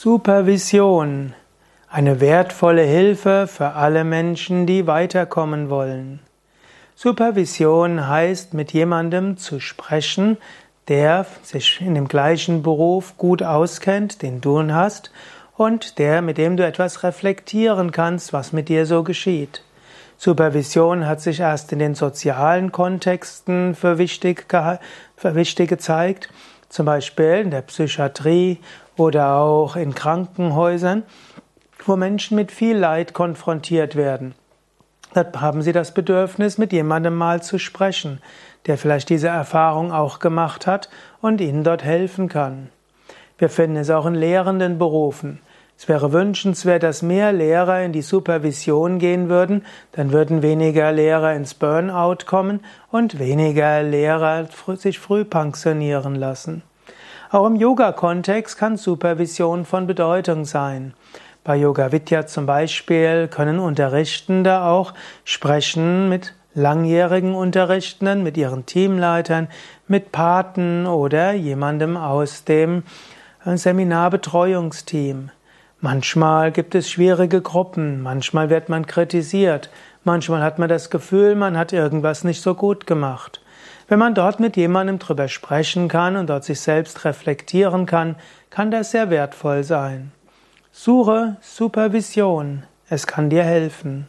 Supervision. Eine wertvolle Hilfe für alle Menschen, die weiterkommen wollen. Supervision heißt, mit jemandem zu sprechen, der sich in dem gleichen Beruf gut auskennt, den du hast, und der, mit dem du etwas reflektieren kannst, was mit dir so geschieht. Supervision hat sich erst in den sozialen Kontexten für wichtig, für wichtig gezeigt, zum Beispiel in der Psychiatrie oder auch in Krankenhäusern, wo Menschen mit viel Leid konfrontiert werden. Dort haben sie das Bedürfnis, mit jemandem mal zu sprechen, der vielleicht diese Erfahrung auch gemacht hat und ihnen dort helfen kann. Wir finden es auch in lehrenden Berufen. Es wäre wünschenswert, dass mehr Lehrer in die Supervision gehen würden, dann würden weniger Lehrer ins Burnout kommen und weniger Lehrer sich früh pensionieren lassen. Auch im Yoga-Kontext kann Supervision von Bedeutung sein. Bei Yoga Vidya zum Beispiel können Unterrichtende auch sprechen mit langjährigen Unterrichtenden, mit ihren Teamleitern, mit Paten oder jemandem aus dem Seminarbetreuungsteam. Manchmal gibt es schwierige Gruppen, manchmal wird man kritisiert, manchmal hat man das Gefühl, man hat irgendwas nicht so gut gemacht. Wenn man dort mit jemandem drüber sprechen kann und dort sich selbst reflektieren kann, kann das sehr wertvoll sein. Suche Supervision. Es kann dir helfen.